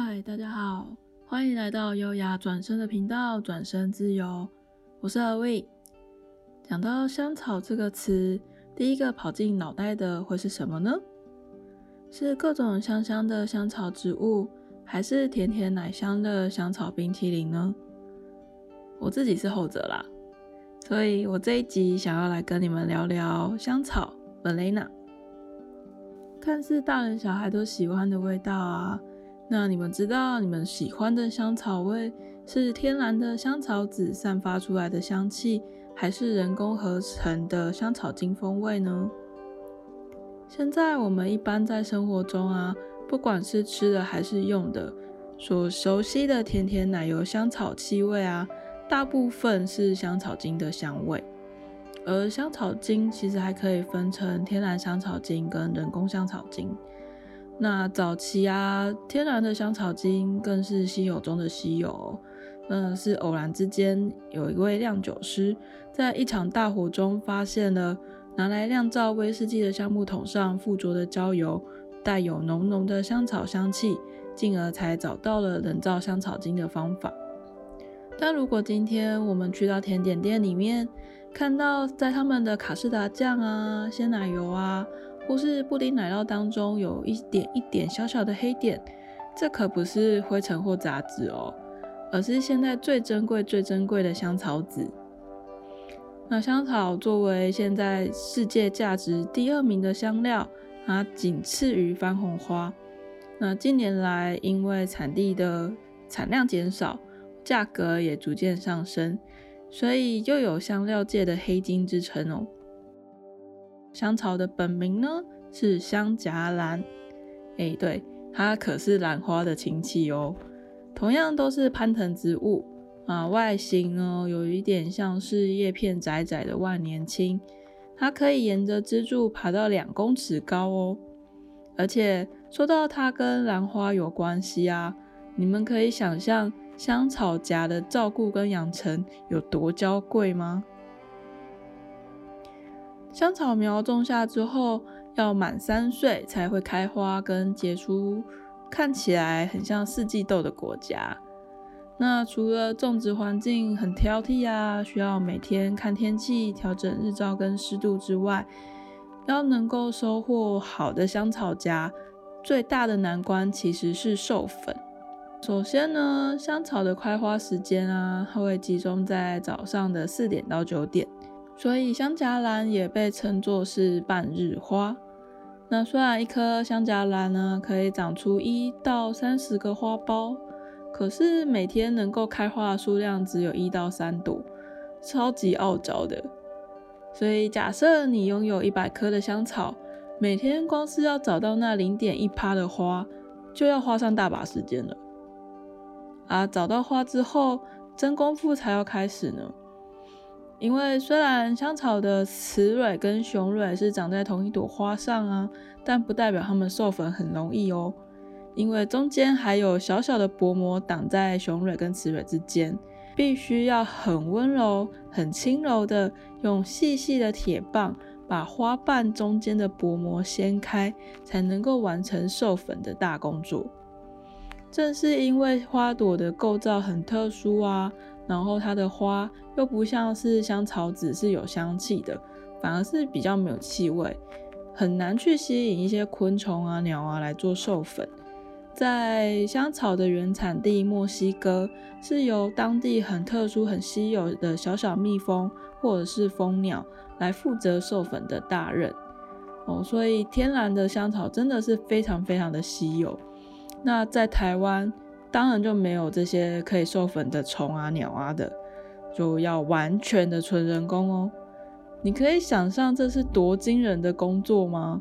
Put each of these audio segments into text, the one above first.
嗨，大家好，欢迎来到优雅转身的频道，转身自由，我是阿威。讲到香草这个词，第一个跑进脑袋的会是什么呢？是各种香香的香草植物，还是甜甜奶香的香草冰淇淋呢？我自己是后者啦，所以我这一集想要来跟你们聊聊香草 （Valena）。看似大人小孩都喜欢的味道啊。那你们知道你们喜欢的香草味是天然的香草籽散发出来的香气，还是人工合成的香草精风味呢？现在我们一般在生活中啊，不管是吃的还是用的，所熟悉的甜甜奶油香草气味啊，大部分是香草精的香味。而香草精其实还可以分成天然香草精跟人工香草精。那早期啊，天然的香草精更是稀有中的稀有。嗯，是偶然之间，有一位酿酒师在一场大火中发现了拿来酿造威士忌的橡木桶上附着的焦油带有浓浓的香草香气，进而才找到了人造香草精的方法。但如果今天我们去到甜点店里面，看到在他们的卡士达酱啊、鲜奶油啊，或是布丁奶酪当中有一点一点小小的黑点，这可不是灰尘或杂质哦，而是现在最珍贵、最珍贵的香草籽。那香草作为现在世界价值第二名的香料，它仅次于番红花。那近年来因为产地的产量减少，价格也逐渐上升，所以又有香料界的黑金之称哦。香草的本名呢是香荚兰，哎，对，它可是兰花的亲戚哦。同样都是攀藤植物啊，外形呢有一点像是叶片窄窄的万年青，它可以沿着支柱爬到两公尺高哦。而且说到它跟兰花有关系啊，你们可以想象香草荚的照顾跟养成有多娇贵吗？香草苗种下之后，要满三岁才会开花跟结出看起来很像四季豆的果荚。那除了种植环境很挑剔啊，需要每天看天气调整日照跟湿度之外，要能够收获好的香草荚，最大的难关其实是授粉。首先呢，香草的开花时间啊，它会集中在早上的四点到九点。所以香荚兰也被称作是半日花。那虽然一颗香荚兰呢可以长出一到三十个花苞，可是每天能够开花的数量只有一到三朵，超级傲娇的。所以假设你拥有一百颗的香草，每天光是要找到那零点一趴的花，就要花上大把时间了。啊，找到花之后，真功夫才要开始呢。因为虽然香草的雌蕊跟雄蕊是长在同一朵花上啊，但不代表它们授粉很容易哦。因为中间还有小小的薄膜挡在雄蕊跟雌蕊之间，必须要很温柔、很轻柔的用细细的铁棒把花瓣中间的薄膜掀开，才能够完成授粉的大工作。正是因为花朵的构造很特殊啊。然后它的花又不像是香草籽是有香气的，反而是比较没有气味，很难去吸引一些昆虫啊、鸟啊来做授粉。在香草的原产地墨西哥，是由当地很特殊、很稀有的小小蜜蜂或者是蜂鸟来负责授粉的大任哦，所以天然的香草真的是非常非常的稀有。那在台湾。当然就没有这些可以授粉的虫啊、鸟啊的，就要完全的纯人工哦。你可以想象这是多惊人的工作吗？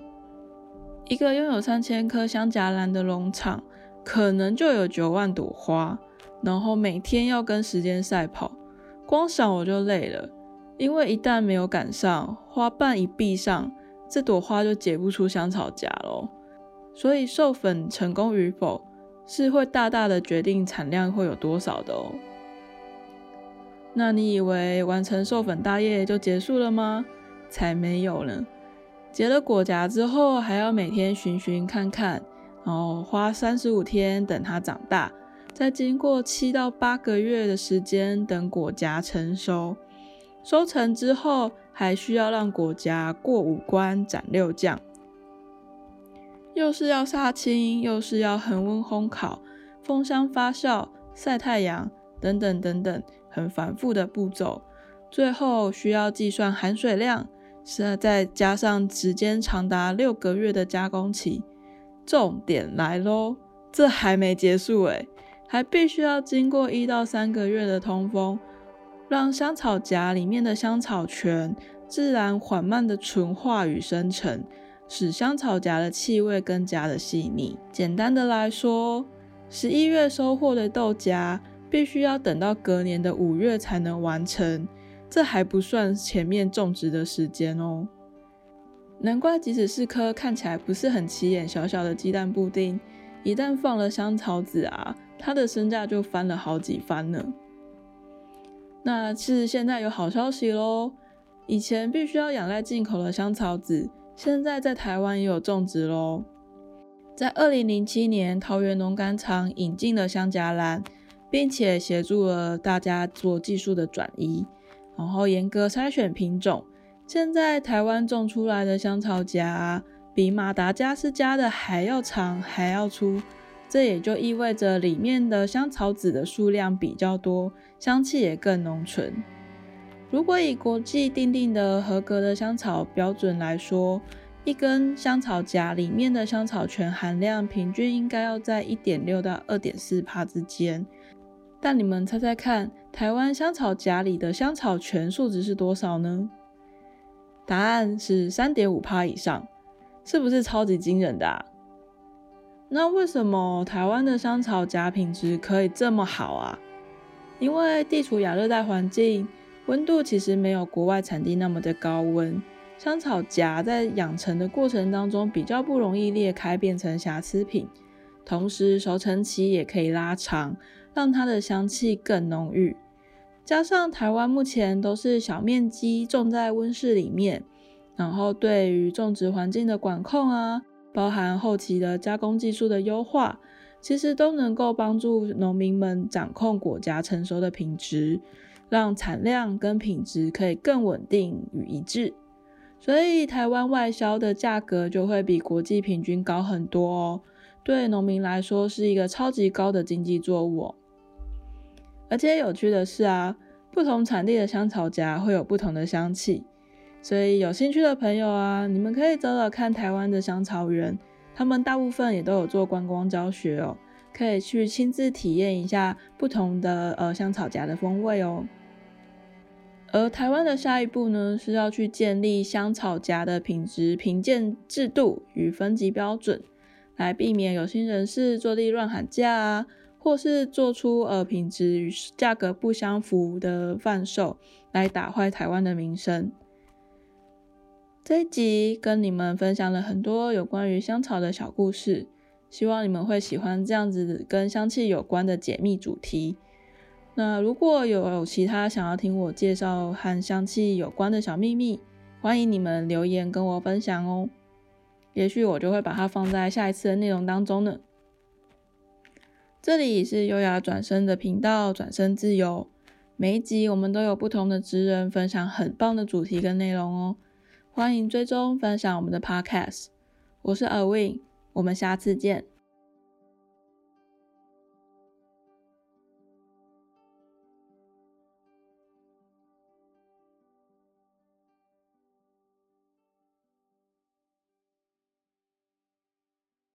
一个拥有三千颗香荚兰的农场，可能就有九万朵花，然后每天要跟时间赛跑，光想我就累了。因为一旦没有赶上，花瓣一闭上，这朵花就结不出香草荚喽。所以授粉成功与否，是会大大的决定产量会有多少的哦。那你以为完成授粉大业就结束了吗？才没有呢！结了果荚之后，还要每天寻寻看看，然后花三十五天等它长大，再经过七到八个月的时间等果荚成熟。收成之后，还需要让果荚过五关斩六将，又是要杀青，又是要恒温烘烤、封箱发酵、晒太阳等等等等，很繁复的步骤。最后需要计算含水量，是再加上时间长达六个月的加工期。重点来喽，这还没结束诶，还必须要经过一到三个月的通风。让香草荚里面的香草醛自然缓慢的纯化与生成，使香草荚的气味更加的细腻。简单的来说，十一月收获的豆荚必须要等到隔年的五月才能完成，这还不算前面种植的时间哦。难怪即使是颗看起来不是很起眼小小的鸡蛋布丁，一旦放了香草籽啊，它的身价就翻了好几番呢。那是现在有好消息喽！以前必须要仰赖进口的香草籽，现在在台湾也有种植喽。在二零零七年，桃园农改场引进了香荚兰，并且协助了大家做技术的转移，然后严格筛选品种。现在台湾种出来的香草荚，比马达加斯加的还要长，还要粗。这也就意味着里面的香草籽的数量比较多，香气也更浓醇。如果以国际定定的合格的香草标准来说，一根香草荚里面的香草醛含量平均应该要在一点六到二点四帕之间。但你们猜猜看，台湾香草荚里的香草醛数值是多少呢？答案是三点五帕以上，是不是超级惊人的啊？那为什么台湾的香草荚品质可以这么好啊？因为地处亚热带环境，温度其实没有国外产地那么的高温，香草荚在养成的过程当中比较不容易裂开变成瑕疵品，同时熟成期也可以拉长，让它的香气更浓郁。加上台湾目前都是小面积种在温室里面，然后对于种植环境的管控啊。包含后期的加工技术的优化，其实都能够帮助农民们掌控果荚成熟的品质，让产量跟品质可以更稳定与一致。所以台湾外销的价格就会比国际平均高很多哦。对农民来说是一个超级高的经济作物哦。而且有趣的是啊，不同产地的香草荚会有不同的香气。所以有兴趣的朋友啊，你们可以找找看台湾的香草园，他们大部分也都有做观光教学哦，可以去亲自体验一下不同的呃香草荚的风味哦。而台湾的下一步呢，是要去建立香草荚的品质评鉴制度与分级标准，来避免有心人士作地乱喊价啊，或是做出呃品质与价格不相符的贩售，来打坏台湾的名声。这一集跟你们分享了很多有关于香草的小故事，希望你们会喜欢这样子跟香气有关的解密主题。那如果有其他想要听我介绍和香气有关的小秘密，欢迎你们留言跟我分享哦。也许我就会把它放在下一次的内容当中呢。这里是优雅转身的频道，转身自由。每一集我们都有不同的职人分享很棒的主题跟内容哦。欢迎追踪分享我们的 Podcast，我是 Awind，我们下次见。